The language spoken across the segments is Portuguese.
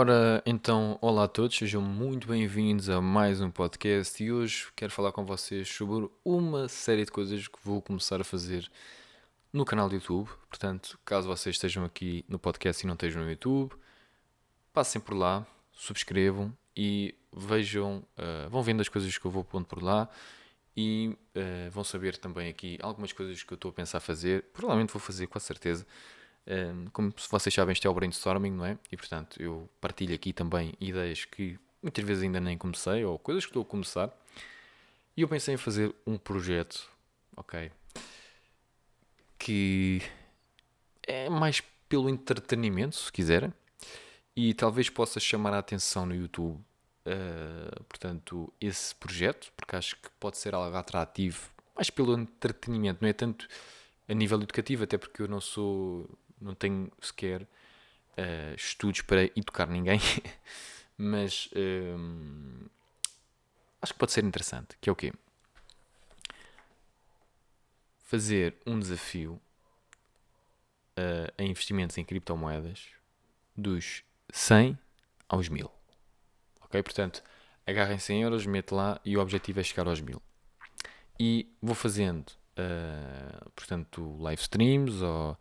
Ora, então, olá a todos, sejam muito bem-vindos a mais um podcast e hoje quero falar com vocês sobre uma série de coisas que vou começar a fazer no canal do YouTube. Portanto, caso vocês estejam aqui no podcast e não estejam no YouTube, passem por lá, subscrevam e vejam, uh, vão vendo as coisas que eu vou pondo por lá e uh, vão saber também aqui algumas coisas que eu estou a pensar fazer. Provavelmente vou fazer com certeza como vocês sabem, isto é o brainstorming, não é? E portanto, eu partilho aqui também ideias que muitas vezes ainda nem comecei ou coisas que estou a começar. E eu pensei em fazer um projeto, ok? Que é mais pelo entretenimento, se quiserem, e talvez possa chamar a atenção no YouTube. Uh, portanto, esse projeto, porque acho que pode ser algo atrativo, mais pelo entretenimento, não é tanto a nível educativo, até porque eu não sou não tenho sequer uh, estudos para educar ninguém, mas uh, acho que pode ser interessante, que é o quê? Fazer um desafio uh, a investimentos em criptomoedas dos 100 aos 1000. Ok? Portanto, agarrem 100 euros, mete lá e o objetivo é chegar aos 1000. E vou fazendo, uh, portanto, live streams ou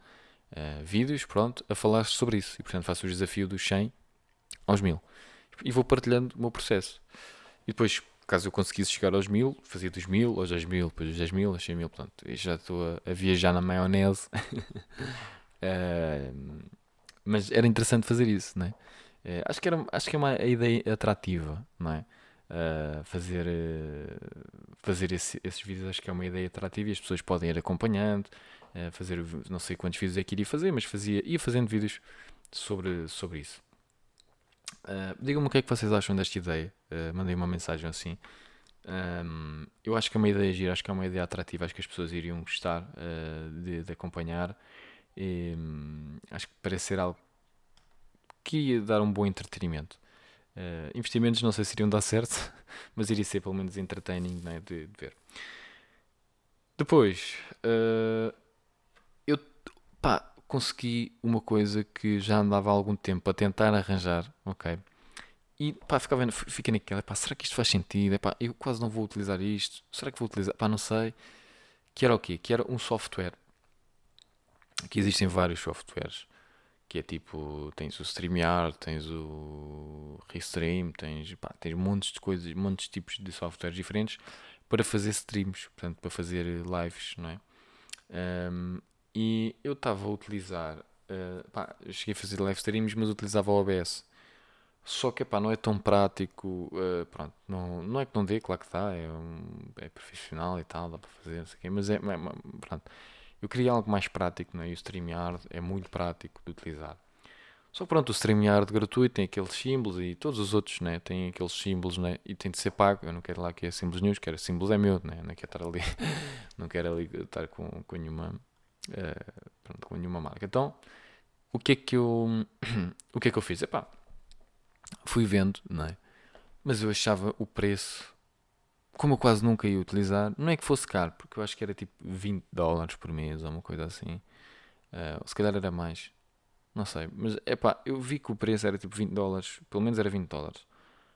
uh, vídeos, pronto, a falar sobre isso. E portanto faço o desafio dos 100 aos 1000. E vou partilhando o meu processo. E depois, caso eu conseguisse chegar aos 1000, fazia dos 1000 aos 10.000, depois dos 10.000 aos 100.000. Portanto, já estou a, a, viajar na maionese. uh, mas era interessante fazer isso, não é? Uh, acho, que era, acho que é uma ideia atrativa, não é? Uh, fazer uh, fazer esse, esses vídeos acho que é uma ideia atrativa e as pessoas podem ir acompanhando uh, fazer não sei quantos vídeos é que iria fazer mas fazia ia fazendo vídeos sobre sobre isso. Digam-me o que é que vocês acham desta ideia. Mandei uma mensagem assim. Um, eu acho que é uma ideia gira acho que é uma ideia atrativa acho que as pessoas iriam gostar de, de, acompanhar. E, um, acho que parece ser algo que ia dar um bom entretenimento. Uh, investimentos não sei se iriam dar certo, mas iria ser pelo menos entertaining né, de, de ver. Depois, uh, pá, consegui uma coisa que já andava há algum tempo a tentar arranjar, ok? E pá, ficava fica naquela, pá, será que isto faz sentido? Epá, eu quase não vou utilizar isto, será que vou utilizar? Pá, não sei. Que era o quê? Que era um software. Que existem vários softwares que é tipo, tens o StreamYard, tens o Restream, tens, pá, tens montes de coisas, montes de tipos de softwares diferentes para fazer streams, portanto, para fazer lives, não é? Um, e eu estava a utilizar, uh, pá, cheguei a fazer live streams, mas utilizava o OBS. Só que, pá, não é tão prático, uh, pronto, não, não é que não dê, claro que está, é, um, é profissional e tal, dá para fazer, não sei o quê, mas é, é, pronto, eu queria algo mais prático, né? e o StreamYard é muito prático de utilizar. Só que pronto, o StreamYard gratuito tem aqueles símbolos e todos os outros né? têm aqueles símbolos né? e tem de ser pago. Eu não quero lá que é símbolos news, quero símbolos é meu, né? não quero estar ali, não quero ali estar com, com, nenhuma, uh, pronto, com nenhuma marca. Então, o que é que eu, o que é que eu fiz? Epá, fui vendo, não é? mas eu achava o preço como eu quase nunca ia utilizar, não é que fosse caro, porque eu acho que era tipo 20 dólares por mês ou uma coisa assim. Uh, se calhar era mais. Não sei. Mas é pá, eu vi que o preço era tipo 20 dólares, pelo menos era 20 dólares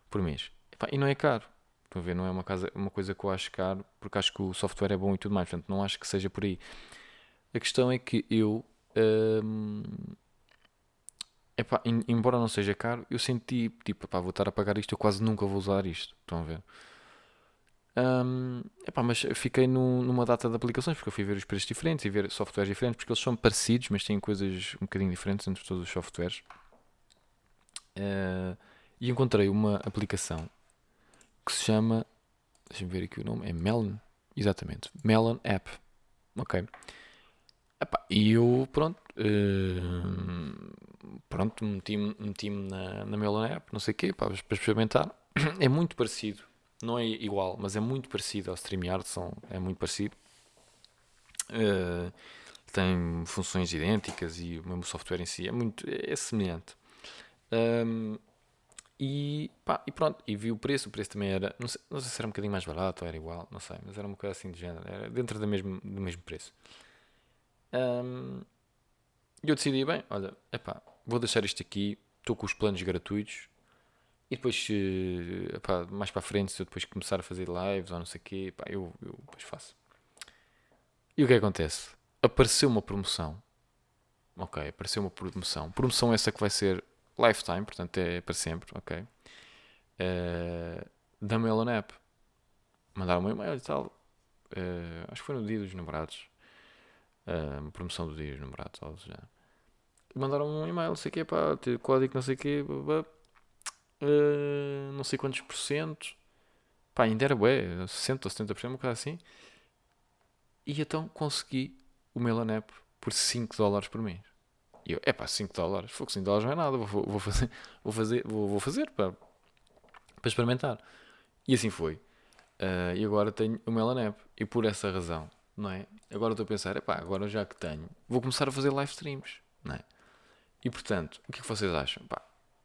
por mês. Epá, e não é caro. Estão a ver? Não é uma, casa, uma coisa que eu acho caro, porque acho que o software é bom e tudo mais. Portanto, não acho que seja por aí. A questão é que eu. Um, epá, embora não seja caro, eu senti tipo, epá, vou estar a pagar isto, eu quase nunca vou usar isto. Estão a ver? Um, epá, mas fiquei numa data de aplicações porque eu fui ver os preços diferentes e ver softwares diferentes porque eles são parecidos, mas têm coisas um bocadinho diferentes entre todos os softwares. Uh, e encontrei uma aplicação que se chama, deixa-me ver aqui o nome, é Melon, exatamente, Melon App. Ok. E eu, pronto, uh, pronto, meti-me meti na, na Melon App, não sei o quê, para experimentar. é muito parecido. Não é igual, mas é muito parecido ao StreamYard. São, é muito parecido. Uh, tem funções idênticas e o mesmo software em si é muito é semelhante. Um, e, pá, e pronto, e vi o preço, o preço também era, não sei, não sei se era um bocadinho mais barato ou era igual, não sei, mas era uma coisa assim de género, era dentro do mesmo, do mesmo preço. E um, eu decidi, bem, olha, epá, vou deixar isto aqui, estou com os planos gratuitos, e depois, epá, mais para frente, se eu depois começar a fazer lives ou não sei o quê, epá, eu, eu depois faço. E o que acontece? Apareceu uma promoção, ok, apareceu uma promoção, promoção essa que vai ser lifetime, portanto é para sempre, ok? Uh, da Melon App. Mandaram um e-mail e tal. Uh, acho que foi no dia dos namorados. Uh, promoção dos namorados, algo já. Mandaram um e-mail, não sei o quê, pá, código não sei o quê, uh, não sei quantos por cento. Pá, ainda era bué, 60 ou 70%, uma coisa assim. E então consegui o Melon App por 5 dólares por mês. E eu, é pá, 5 dólares, fogo 5 dólares não é nada, vou, vou fazer, vou fazer, vou, vou fazer para, para experimentar. E assim foi. Uh, e agora tenho o Melanep. E por essa razão, não é? Agora estou a pensar, é pá, agora já que tenho, vou começar a fazer live streams, não é? E portanto, o que é que vocês acham?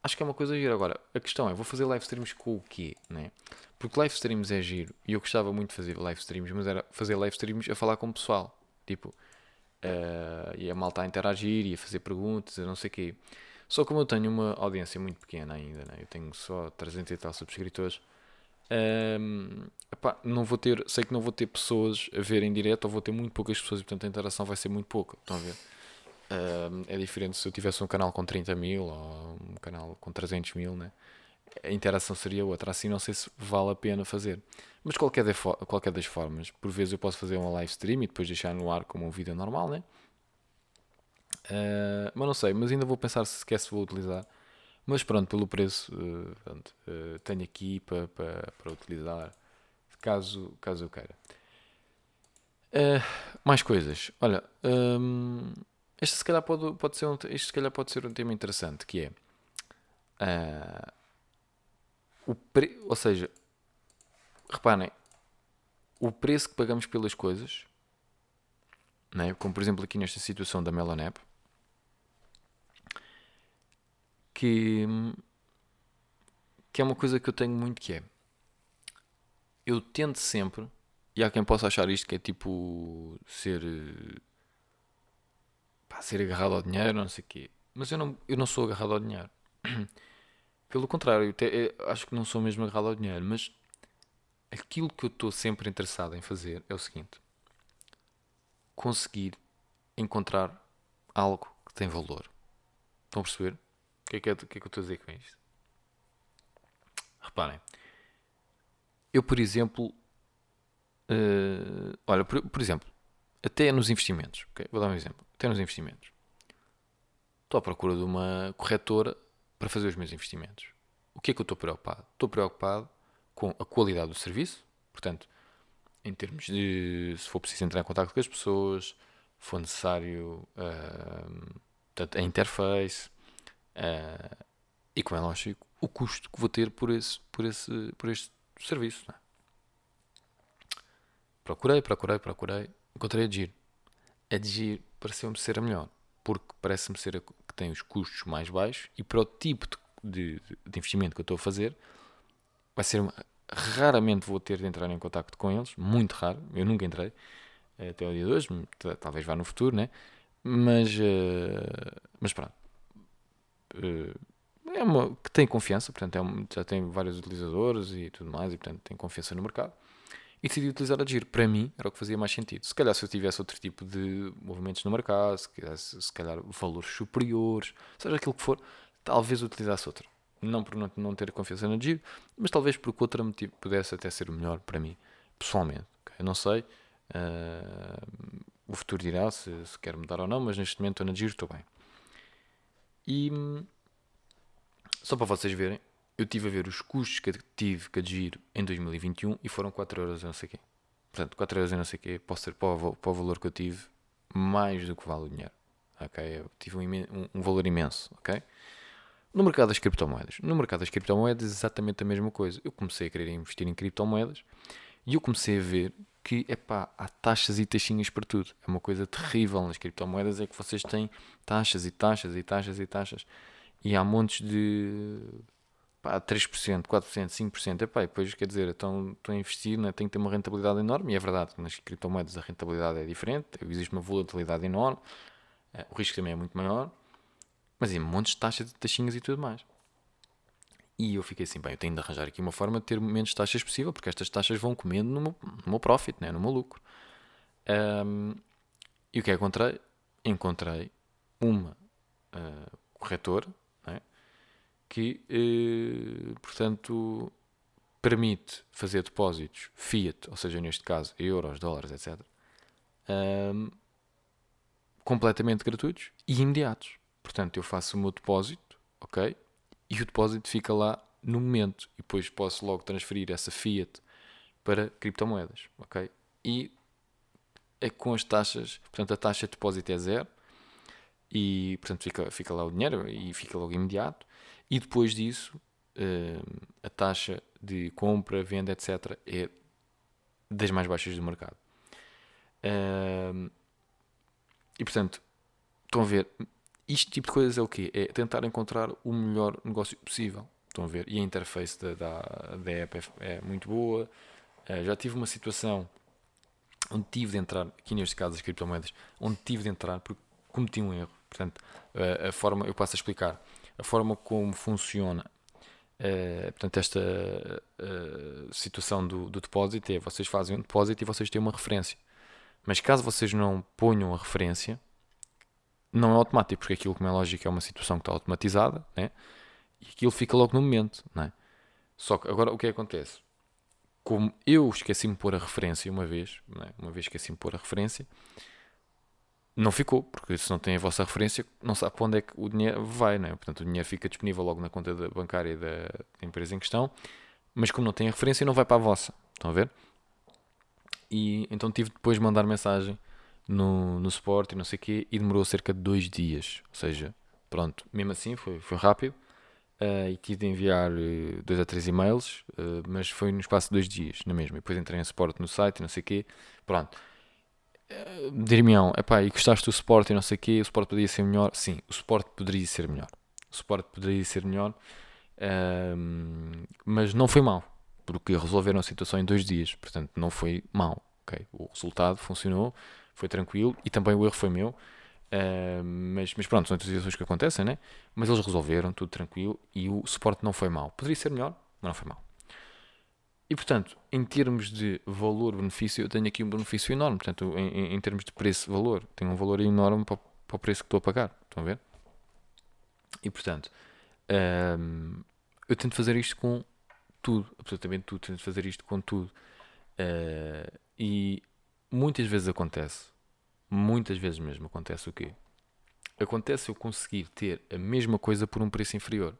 Acho que é uma coisa gira. Agora, a questão é, vou fazer live streams com o quê, não é? Porque live streams é giro e eu gostava muito de fazer live streams, mas era fazer live streams a falar com o pessoal. Tipo, Uh, e a malta a interagir e a fazer perguntas, não sei o quê. Só como eu tenho uma audiência muito pequena ainda, né? eu tenho só 300 e tal subscritores, um, epá, não vou ter, sei que não vou ter pessoas a ver em direto, ou vou ter muito poucas pessoas e portanto a interação vai ser muito pouca. Estão a ver? Um, é diferente se eu tivesse um canal com 30 mil ou um canal com 300 mil, né? a interação seria outra. Assim não sei se vale a pena fazer. Mas qualquer, de, qualquer das formas, por vezes eu posso fazer uma live stream e depois deixar no ar como um vídeo normal, né? Uh, mas não sei, mas ainda vou pensar se sequer se vou utilizar. Mas pronto, pelo preço, uh, pronto, uh, tenho aqui para, para, para utilizar, caso, caso eu queira. mais coisas. Olha, um, este se calhar pode, pode ser um, este se calhar pode ser um tema interessante, que é o pre... ou seja, reparem, o preço que pagamos pelas coisas, né? como por exemplo aqui nesta situação da Melonep, que, que é uma coisa que eu tenho muito que é, eu tento sempre, e há quem possa achar isto que é tipo ser, pá, ser agarrado ao dinheiro, não sei o quê, mas eu não, eu não sou agarrado ao dinheiro. Pelo contrário, até, acho que não sou mesmo agarrado ao dinheiro, mas aquilo que eu estou sempre interessado em fazer é o seguinte: conseguir encontrar algo que tem valor. Estão a perceber? O que é que, é, que, é eu estou a dizer com isto? Reparem, eu, por exemplo, uh, olha, por, por, exemplo, até nos investimentos, okay? vou dar um exemplo, até nos investimentos, estou à procura de uma corretora para fazer os meus investimentos. O que é que eu estou preocupado? Estou preocupado com a qualidade do serviço, portanto, em termos de se for preciso entrar em contato com as pessoas, se for necessário uh, a interface uh, e, como é lógico, o custo que vou ter por, esse, por, esse, por este serviço. É? Procurei, procurei, procurei, encontrei a Giro. A Giro pareceu-me ser a melhor, porque parece-me ser a que tem os custos mais baixos e para o tipo de, de, de investimento que eu estou a fazer, vai ser raramente vou ter de entrar em contato com eles, muito raro, eu nunca entrei até o dia de hoje, talvez vá no futuro, né? Mas, uh, mas pronto. Uh, é uma que tem confiança, portanto é já tem vários utilizadores e tudo mais, e portanto tem confiança no mercado. E decidi utilizar a Giro. Para mim era o que fazia mais sentido. Se calhar se eu tivesse outro tipo de movimentos no mercado, se, quisesse, se calhar valores superiores, seja aquilo que for, talvez utilizasse outra não por não, não ter confiança no Giro, mas talvez porque outro motivo pudesse até ser melhor para mim, pessoalmente. Okay? Não sei, uh, o futuro dirá se, se quer mudar ou não, mas neste momento estou na Giro, estou bem. E só para vocês verem, eu tive a ver os custos que tive com a Giro em 2021 e foram 4 euros não sei quê. Portanto, 4 euros não sei quê, posso ser para o, para o valor que eu tive, mais do que vale o dinheiro. Ok? Eu tive um, um, um valor imenso, ok? No mercado das criptomoedas. No mercado das criptomoedas exatamente a mesma coisa. Eu comecei a querer investir em criptomoedas e eu comecei a ver que, epá, há taxas e taxinhas para tudo. É uma coisa terrível nas criptomoedas, é que vocês têm taxas e taxas e taxas e taxas. E há montes de pá, 3%, 4%, 5%. Epá, e depois, quer dizer, estão, estão a investir, né? tem que ter uma rentabilidade enorme. E é verdade, nas criptomoedas a rentabilidade é diferente, existe uma volatilidade enorme, eh, o risco também é muito maior. Mas em montes de taxas, de taxinhas e tudo mais. E eu fiquei assim, bem, eu tenho de arranjar aqui uma forma de ter menos taxas possível, porque estas taxas vão comendo no meu, no meu profit, né? no meu lucro. Um, e o que é que encontrei? Encontrei uma uh, corretora né? que, uh, portanto, permite fazer depósitos fiat, ou seja, neste caso, euros, dólares, etc., um, completamente gratuitos e imediatos. Portanto, eu faço o meu depósito, ok? E o depósito fica lá no momento. E depois posso logo transferir essa fiat para criptomoedas, ok? E é com as taxas, portanto, a taxa de depósito é zero. E, portanto, fica, fica lá o dinheiro e fica logo imediato. E depois disso, uh, a taxa de compra, venda, etc., é das mais baixas do mercado. Uh, e, portanto, estão a ver, isto tipo de coisas é o quê? É tentar encontrar o melhor negócio possível. Estão a ver? E a interface da, da, da app é, é muito boa. Uh, já tive uma situação onde tive de entrar, aqui neste caso as criptomoedas, onde tive de entrar porque cometi um erro. Portanto, uh, a forma, eu passo a explicar, a forma como funciona Uh, portanto, esta uh, situação do, do, depósito é vocês fazem um depósito e vocês têm uma referência. Mas caso vocês não ponham a referência, não é automático, porque aquilo, como é lógico, é uma situação que está automatizada, né? e aquilo fica logo no momento. Né? Só que agora o que, é que acontece? Como eu esqueci-me de pôr a referência uma vez, né? uma vez esqueci-me de pôr a referência, não ficou, porque se não tem a vossa referência, não sabe para onde é que o dinheiro vai, né? portanto o dinheiro fica disponível logo na conta bancária da empresa em questão, mas como não tem a referência, não vai para a vossa. Estão a ver? E então tive depois de mandar mensagem no, no suporte e não sei o quê, e demorou cerca de dois dias. Ou seja, pronto, mesmo assim foi, foi rápido. Uh, e tive de enviar uh, dois a três e-mails, uh, mas foi no espaço de dois dias, na mesma. E depois entrei em suporte no site e não sei o quê. Pronto. Uh, Dir-me-ão, e gostaste do suporte e não sei o quê, o suporte poderia ser melhor? Sim, o suporte poderia ser melhor. O suporte poderia ser melhor, mas não foi mal, porque resolveram a situação em dois dias, portanto não foi mal. Okay? O resultado funcionou, foi tranquilo e também o erro foi meu. Uh, mas, mas pronto, são situações que acontecem, né? Mas eles resolveram, tudo tranquilo e o suporte não foi mal. Poderia ser melhor, mas não foi mal. E portanto, em termos de valor-benefício, eu tenho aqui um benefício enorme. Portanto, em, em termos de preço-valor, tenho um valor enorme para, para, o preço que estou a pagar. Estão a ver? E portanto, um, eu tento fazer isto com tudo, absolutamente tudo. Tento fazer isto com tudo. Uh, e muitas vezes acontece, muitas vezes mesmo acontece o quê? Acontece eu conseguir ter a mesma coisa por um preço inferior.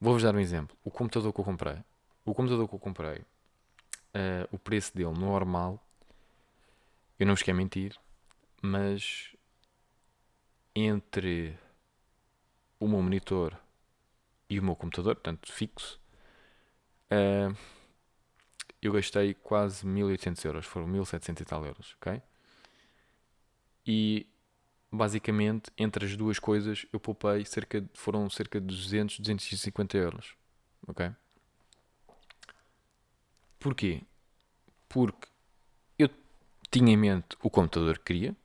Vou-vos dar um exemplo. O computador que eu comprei, o computador que eu comprei, uh, o preço dele normal, eu não vos quero mentir, mas entre o meu monitor e o meu computador, portanto fixo, uh, eu gastei quase 1800 euros, foram 1700 e tal euros, ok? E basicamente entre as duas coisas eu poupei cerca de, foram cerca de 200, 250 euros, ok? Porquê? Porque eu tinha em mente o computador que queria,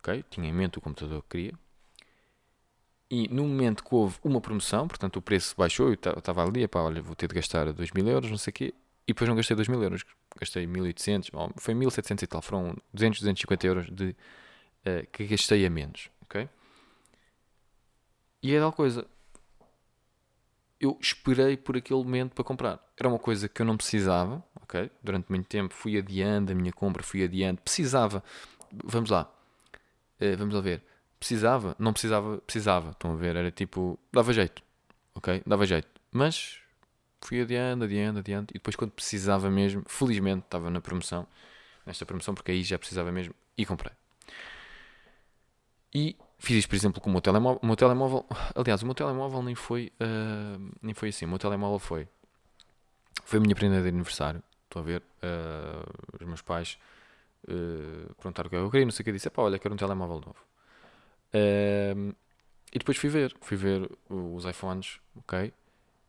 ok? Tinha em mente o computador que queria. E no momento que houve uma promoção, portanto o preço baixou, eu estava ali, pá, olha, vou ter de gastar 2 mil euros, não sei o quê, e depois não gastei 2 mil euros, gastei 1800, foi 1700 e tal, foram 200, 250 euros de, uh, que gastei a menos, ok? E é tal coisa, eu esperei por aquele momento para comprar. Era uma coisa que eu não precisava, ok? Durante muito tempo fui adiando a minha compra, fui adiando, precisava, vamos lá, uh, vamos lá ver, precisava, não precisava, precisava, estão a ver, era tipo, dava jeito, ok? Dava jeito, mas fui adiando, adiando, adiando. E depois, quando precisava mesmo, felizmente estava na promoção, nesta promoção, porque aí já precisava mesmo, e comprei. E fiz isto, por exemplo, com o meu telemóvel. O meu telemóvel, aliás, o meu telemóvel nem foi, uh, nem foi assim. O meu telemóvel foi, foi a minha prenda de aniversário. Estou a ver, uh, os meus pais uh, perguntaram o que é eu queria, não sei o que, disse, pá, olha, quero um telemóvel novo. Uh, e depois fui ver, fui ver os iPhones, ok?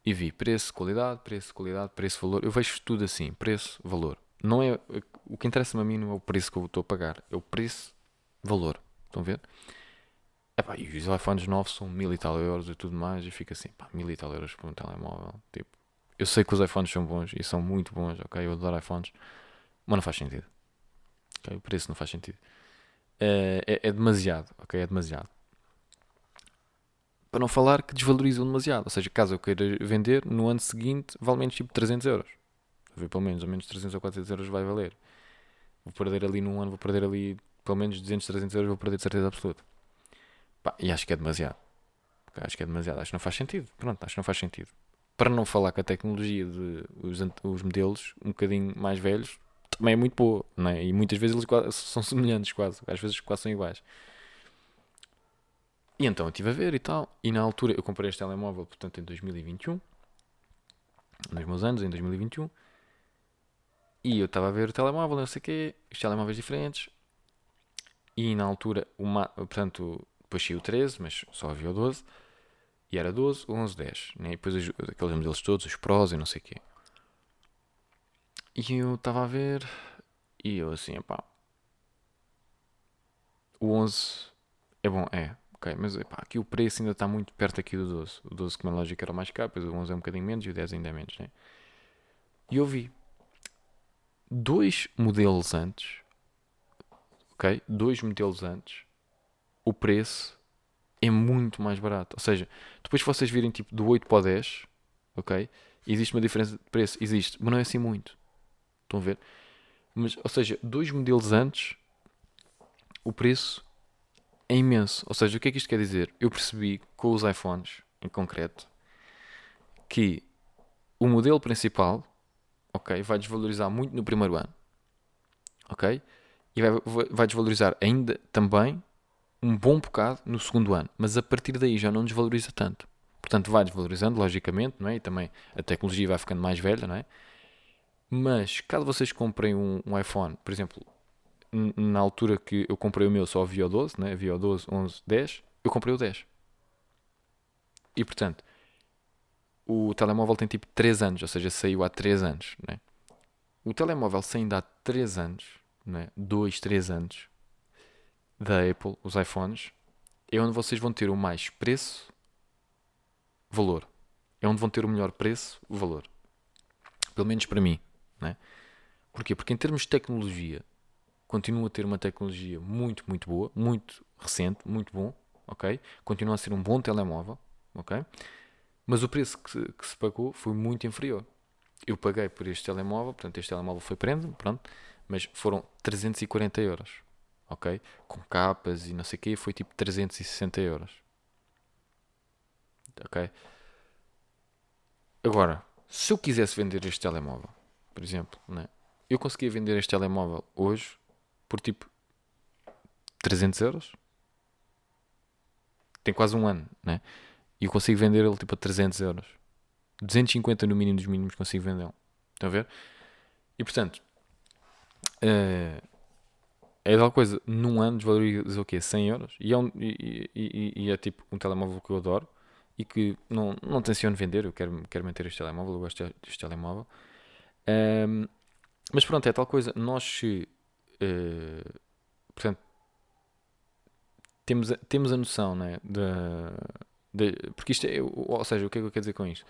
E vi preço, qualidade, preço, qualidade, preço, valor. Eu vejo tudo assim, preço, valor. Não é, o que interessa-me a mim não é o preço que eu estou a pagar, é o preço, valor. Estão a ver? Epá, e os iPhones novos são mil e tal euros e tudo mais, e fica assim, pá, mil e tal euros por um telemóvel. Tipo, eu sei que os iPhones são bons e são muito bons, ok? Eu adoro iPhones, mas não faz sentido. Okay? O preço não faz sentido. É, é, é demasiado, ok? É demasiado. Para não falar que desvalorizam demasiado. Ou seja, caso eu queira vender, no ano seguinte vale menos tipo 300 euros. Ver, pelo menos, ou menos 300 ou 400 euros vai valer. Vou perder ali num ano, vou perder ali pelo menos 200, 300 euros, vou perder de certeza absoluta. Pá, e acho que é demasiado. Acho que é demasiado. Acho que não faz sentido. Pronto, acho que não faz sentido. Para não falar que a tecnologia de os, os modelos um bocadinho mais velhos também é muito boa, é? E muitas vezes eles são semelhantes quase, às vezes quase são iguais. E então eu estive a ver e tal, e na altura eu comprei este telemóvel, portanto em 2021, nos meus anos, em 2021, e eu estava a ver o telemóvel, não sei o quê, os telemóveis diferentes, e na altura, uma, portanto, depois saiu o 13, mas só havia o 12, e era 12, 11, 10, né? e depois aqueles modelos todos, os Pros e não sei o quê. E eu estava a ver e eu assim, pá. O 11 é bom, é. Ok, mas epá, aqui o preço ainda está muito perto aqui do 12. O 12, como é lógico, era mais caro, depois o 11 é um bocadinho menos e o 10 ainda é menos, né? E eu vi dois modelos antes, ok? Dois modelos antes, o preço é muito mais barato. Ou seja, depois vocês virem tipo do 8 para o 10, ok? Existe uma diferença de preço, existe, mas não é assim muito. Estão a ver? Mas, ou seja, dois modelos antes, o preço é imenso. Ou seja, o que é que isto quer dizer? Eu percebi com os iPhones, em concreto, que o modelo principal, ok, vai desvalorizar muito no primeiro ano, ok, e vai, vai desvalorizar ainda também um bom bocado no segundo ano, mas a partir daí já não desvaloriza tanto. Portanto, vai desvalorizando, logicamente, não é? E também a tecnologia vai ficando mais velha, não é? Mas caso vocês comprem um, um iPhone, por exemplo, na altura que eu comprei o meu só havia o 12, né? havia o 12, 11, 10, eu comprei o 10. E portanto, o telemóvel tem tipo 3 anos, ou seja, saiu há 3 anos. Né? O telemóvel saindo há 3 anos, né? 2, 3 anos, da Apple, os iPhones, é onde vocês vão ter o mais preço, valor. É onde vão ter o melhor preço, valor. Pelo menos para mim. Né? Porquê? Porque em termos de tecnologia, continua a ter uma tecnologia muito, muito boa, muito recente, muito bom, ok? Continua a ser um bom telemóvel, ok? Mas o preço que, que se pagou foi muito inferior. Eu paguei por este telemóvel, portanto, este telemóvel foi prenda, pronto, mas foram 340 euros, ok? Com capas e não sei o quê, foi tipo 360 euros, ok? Agora, se eu quisesse vender este telemóvel, por exemplo, né? eu conseguia vender este telemóvel hoje por tipo 300 euros. Tem quase um ano, né? E eu consigo vender ele tipo a 300 euros. 250 no mínimo dos mínimos consigo vendê-lo. Estão a ver? E portanto, é, é tal coisa. Num ano desvaloriza o quê? 100 euros? E é, um, e, e, e, é tipo um telemóvel que eu adoro e que não, não tenciono vender. Eu quero, quero manter este telemóvel. Eu gosto deste telemóvel. Um, mas pronto, é tal coisa. Nós se. Uh, portanto, temos a, temos a noção, né? De, porque isto é. Ou seja, o que é que eu quero dizer com isto?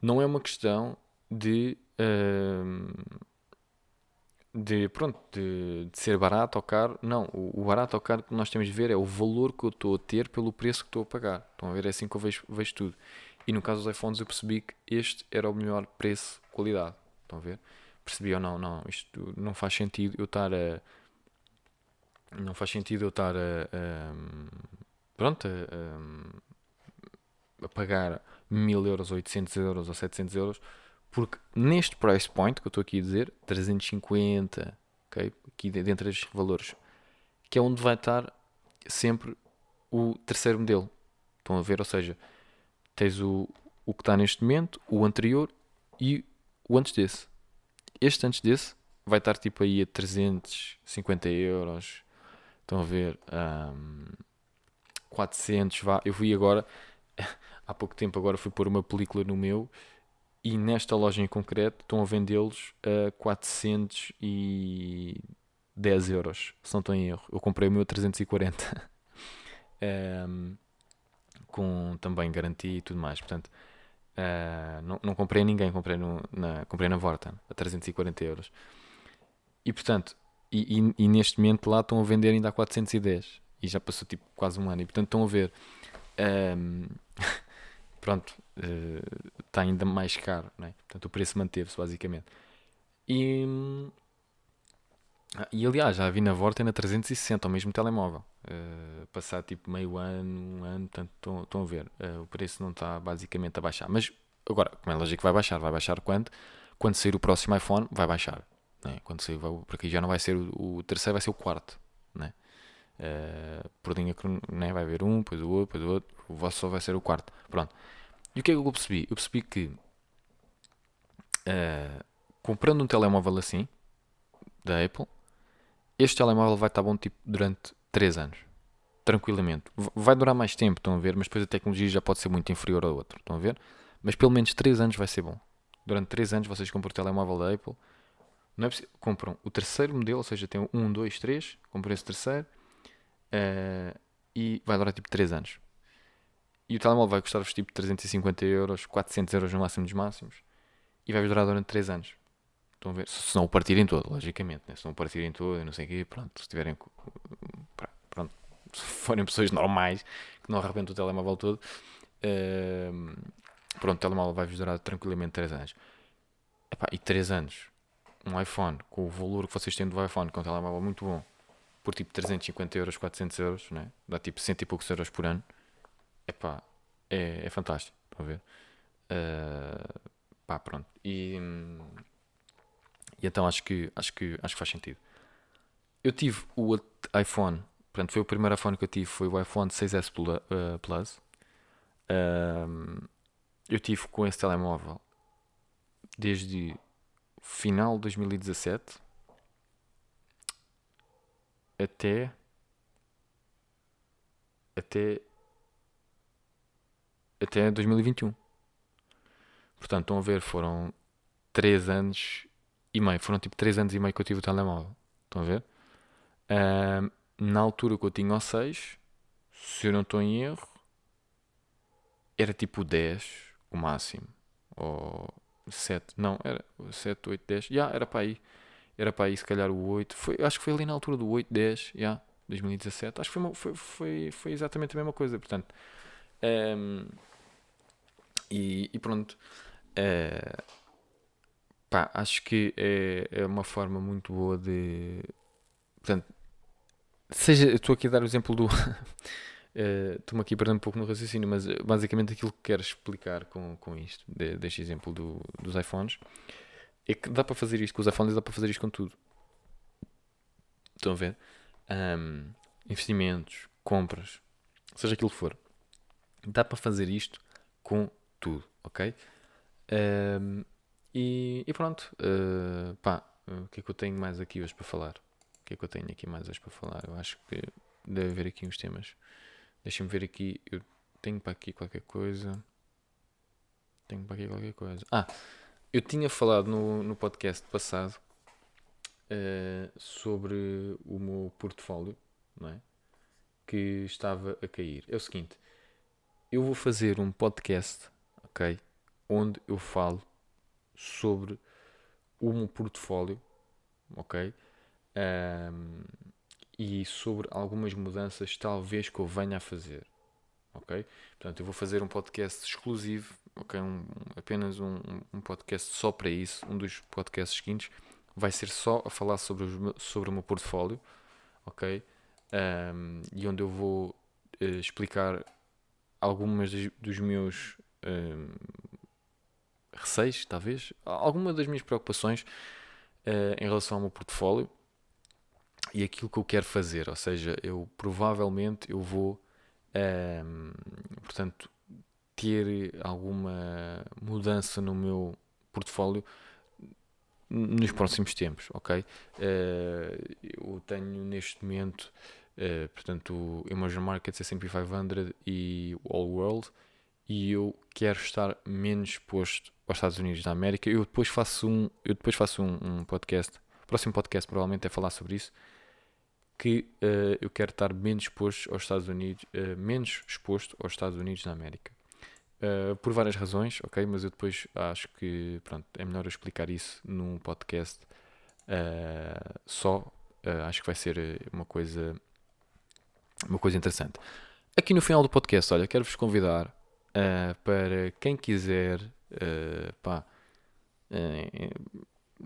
Não é uma questão de. Uh, de, pronto, de, de, ser barato ou caro. Não, o, o, barato ou caro que nós temos de ver é o valor que eu estou a ter pelo preço que estou a pagar. Estão a ver? É assim que eu vejo, vejo tudo. E no caso dos iPhones eu percebi que este era o melhor preço-qualidade. Estão a ver? Percebi ou não, não, isto não faz sentido eu estar a. Não faz sentido eu estar a. a pronto, a, a, pagar 1000 euros, 800 euros ou 700 euros, porque neste price point que eu estou aqui a dizer, 350, ok? Aqui dentro destes valores, que é onde vai estar sempre o terceiro modelo. Estão a ver? Ou seja, tens o, o que está neste momento, o anterior e o antes desse. Este antes desse vai estar tipo aí a 350 euros. Estão a ver? Um, 400. Vá. Eu fui agora, há pouco tempo, agora fui pôr uma película no meu e nesta loja em concreto estão a vendê-los a 410 euros, se não estou em erro. Eu comprei o meu a 340. um, com também garantia e tudo mais. Portanto, uh, não, não comprei a ninguém, comprei, no, na, comprei na Vorten a 340 euros. E portanto, e, e, e, neste momento lá estão a vender ainda a 410 e já passou tipo quase um ano. E portanto estão a ver. Um, pronto, uh, está ainda mais caro, não é? portanto o preço manteve-se basicamente. E, e aliás, já vi na Vorten a 360, o mesmo telemóvel. Uh, passar tipo meio ano, um ano, portanto estão a ver, uh, o preço não está basicamente a baixar. Mas agora, como é lógico vai baixar, vai baixar quando? Quando sair o próximo iPhone, vai baixar. Né? Quando sair, vai, porque já não vai ser o, o terceiro, vai ser o quarto. Né? Uh, por linha né? vai haver um, depois o outro, depois o outro, o vosso só vai ser o quarto. Pronto. E o que é que eu percebi? Eu percebi que comprando um telemóvel assim, da Apple, este telemóvel vai estar bom tipo durante 3 anos. Tranquilamente. Vai durar mais tempo, estão a ver, mas depois a tecnologia já pode ser muito inferior ao outro, estão a ver? Mas pelo menos 3 anos vai ser bom. Durante 3 anos vocês compram o telemóvel da Apple, não é preciso, compram o terceiro modelo, ou seja, tem um, dois, três, compram esse terceiro uh, e vai durar tipo 3 anos. E o telemóvel vai custar-vos tipo 350 euros, 400 euros no máximo dos máximos e vai-vos durar durante 3 anos. Estão a ver? Se não o partirem todo, logicamente. Né? Se não o partirem todo e não sei o quê, pronto. Se tiverem. Pronto. Se forem pessoas normais que não arrebentam o telemóvel todo, uh, pronto, o telemóvel vai-vos durar tranquilamente 3 anos. Epá, e 3 anos, um iPhone, com o valor que vocês têm do iPhone, com um telemóvel muito bom, por tipo 350 euros, 400 euros, né? dá tipo 100 e poucos euros por ano. Epá, é, é fantástico. Estão a ver? Uh, pá, pronto. E. Hum, e então acho que, acho que, acho que faz sentido. Eu tive o iPhone, portanto, foi o primeiro iPhone que eu tive, foi o iPhone 6S eh, Plus. eu tive com esse telemóvel desde final de 2017 até até até 2021. Portanto, estão a ver, foram 3 anos e meio. Foram tipo 3 anos e meio que eu tive o telemóvel. Estão a ver? Uh, na altura que eu tinha o 6, se eu não estou em erro, era tipo 10 o máximo. Ou 7, não, era 7, 8, 10. Já, yeah, era para aí. Era para aí, se calhar o 8. Foi, acho que foi ali na altura do 8, 10, já, yeah, 2017. Acho que foi, foi, foi, foi exatamente a mesma coisa. Portanto, um, e, e, pronto. Uh, pá, acho que é, é uma forma muito boa de. Portanto, seja. Estou aqui a dar o exemplo do. Uh, Estou-me aqui perdendo um pouco no raciocínio, mas eh, basicamente aquilo que quero explicar com, com isto, de, deste exemplo do, dos iPhones, é que dá para fazer isto com os iPhones, dá para fazer isto com tudo. Estão a ver? Um, investimentos, compras, seja aquilo que for, dá para fazer isto com tudo, ok? Um, e, e pronto, uh, pá, o que é que eu tenho mais aqui hoje para falar? O que é que eu tenho aqui mais hoje para falar? Eu acho que deve haver aqui uns temas. Deixa-me ver aqui, eu tenho para aqui qualquer coisa. Tenho para aqui qualquer coisa. Ah, eu tinha falado no, no podcast passado uh, sobre o meu portfólio, não é? Que estava a cair. É o seguinte, eu vou fazer um podcast, ok? Onde eu falo sobre meu portfólio, ok? Um, e sobre algumas mudanças talvez que eu venha a fazer, ok? Portanto, eu vou fazer um podcast exclusivo, ok? Um, apenas um, um podcast só para isso. Um dos podcasts seguintes vai ser só a falar sobre, os, sobre o meu portfólio, ok? Um, e onde eu vou uh, explicar algumas dos meus um, receios, talvez, alguma das minhas preocupações uh, em relação ao meu portfólio e aquilo que eu quero fazer. Ou seja, eu provavelmente eu vou Um, portanto, ter alguma mudança no meu portfólio nos próximos tempos, ok? Uh, eu tenho neste momento, uh, portanto, o Emerging Markets, S&P 500 e o All World, e eu quero estar menos exposto aos Estados Unidos da América. Eu depois faço um, eu depois faço um, um podcast, o próximo podcast provavelmente é falar sobre isso, que uh, eu quero estar menos exposto aos Estados Unidos, menos exposto aos Estados Unidos da América. Uh, por várias razões, ok? Mas eu depois acho que pronto, é melhor eu explicar isso num podcast uh, só. Uh, acho que vai ser uma coisa, uma coisa interessante. Aqui no final do podcast, olha, quero-vos convidar para quem quiser, pá,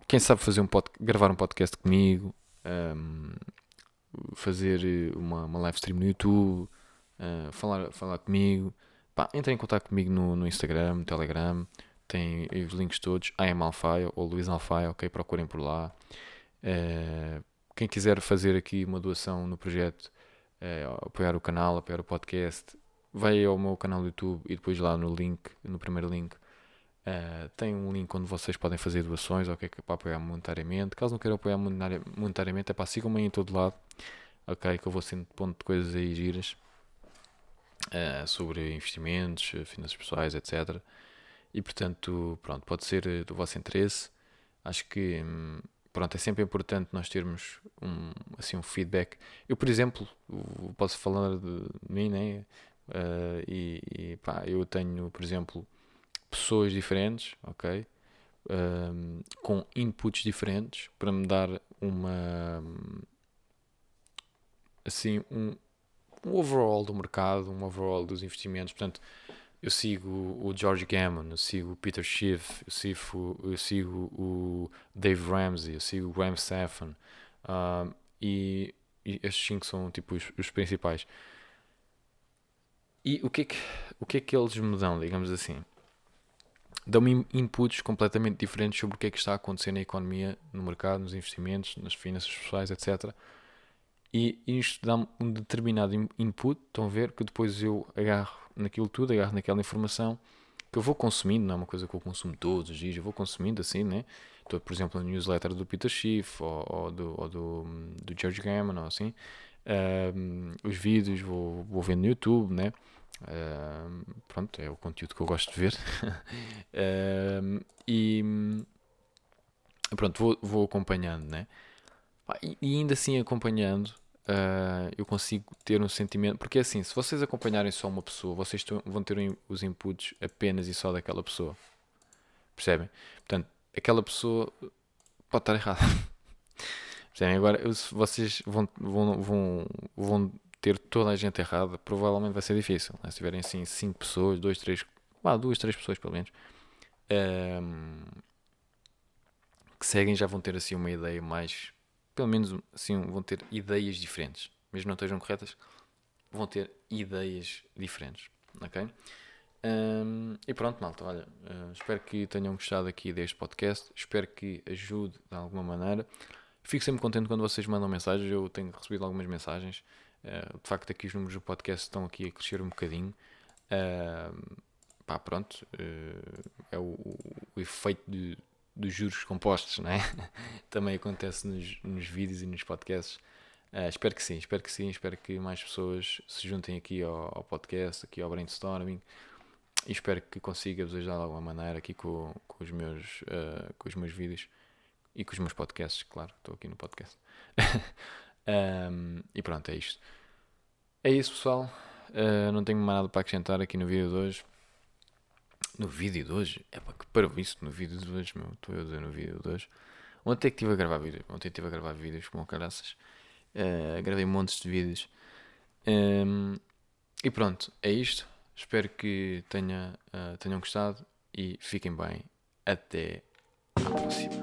quem sabe fazer um pod, gravar um podcast comigo, um, fazer uma, uma live stream no YouTube, falar, falar comigo pá, entrem em contato comigo no, no Instagram, no Telegram, tem os links todos, I am Alfaia ou Luís Alfaia, ok? Procurem por lá. Uh, quem quiser fazer aqui uma doação no projeto, uh, apoiar o canal, apoiar o podcast, vai ao meu canal do YouTube e depois lá no link, no primeiro link, uh, tem um link onde vocês podem fazer doações, ok? É para apoiar monetariamente. Caso não queiram apoiar monetariamente, é para sigam-me em todo lado, ok? Que eu vou sendo ponto de coisas aí giras uh, sobre investimentos, finanças pessoais, etc. E portanto, pronto, pode ser eh, do vosso interesse. Acho que hum, pronto, é sempre importante nós termos um, assim, um feedback. Eu, por exemplo, posso falar de mim, né? Uh, e, e pá, eu tenho, por exemplo, pessoas diferentes, ok? Um, com inputs diferentes para me dar uma assim um, um overall do mercado, um overall dos investimentos. Portanto, eu sigo o George Gammon, eu sigo o Peter Schiff, eu sigo, eu sigo o Dave Ramsey, eu sigo o Graham Stephan uh, e, e, estes cinco são tipo os, os, principais. E o que, é que, o que é que eles me dão, digamos assim? Dão-me inputs completamente diferentes sobre o que é que está a acontecer na economia, no mercado, nos investimentos, nas finanças pessoais, etc e isto dá-me um determinado input, estão a ver, que depois eu agarro naquilo tudo, agarro naquela informação que eu vou consumindo, não é uma coisa que eu consumo todos os dias, eu vou consumindo assim, né? Estou, por exemplo, na newsletter do Peter Schiff ou, ou, do, ou do, do George Gammon ou assim. Um, os vídeos vou, vou vendo no YouTube, né? Pronto, é o conteúdo que eu gosto de ver. um, e pronto, vou, vou acompanhando, né? E ainda assim acompanhando, uh, eu consigo ter um sentimento. Porque é assim, se vocês acompanharem só uma pessoa, vocês vão ter os inputs apenas e só daquela pessoa. Percebem? Portanto, aquela pessoa pode estar errada. Percebem? Agora, vocês vão, vão, vão, vão ter toda a gente errada, provavelmente vai ser difícil. Né? Se tiverem assim 5 pessoas, 2, 3, ah, 2, 3 pessoas pelo menos, um, que seguem, já vão ter assim uma ideia mais pelo menos assim, vão ter ideias diferentes. Mesmo não estejam corretas, vão ter ideias diferentes. Ok? Um, e pronto, malta, olha, uh, espero que tenham gostado aqui deste podcast, espero que ajude de alguma maneira. Fico sempre contente quando vocês mandam mensagens, eu tenho recebido algumas mensagens. Uh, de facto, aqui os números do podcast estão aqui a crescer um bocadinho. Uh, pá, pronto, é o, o efeito de, dos juros compostos, não é? Também acontece nos, nos vídeos e nos podcasts. Uh, espero que sim, espero que sim, espero que mais pessoas se juntem aqui ao, ao podcast, aqui ao brainstorming e espero que consiga vos ajudar de alguma maneira aqui com, com, os, meus, uh, com os meus vídeos e com os meus podcasts, claro, estou aqui no podcast. um, e pronto, é isto. É isso, pessoal. Uh, não tenho mais nada para acrescentar aqui no vídeo de hoje. No vídeo de hoje? É para que para isso no vídeo de hoje, meu. Estou a dizer no vídeo de hoje. Ontem é que estive a gravar vídeos. Ontem estive a gravar vídeos com caraças. Uh, gravei montes de vídeos. Um, ehm, e pronto, é isto. Espero que tenha, uh, tenham gostado e fiquem bem. Até à próxima.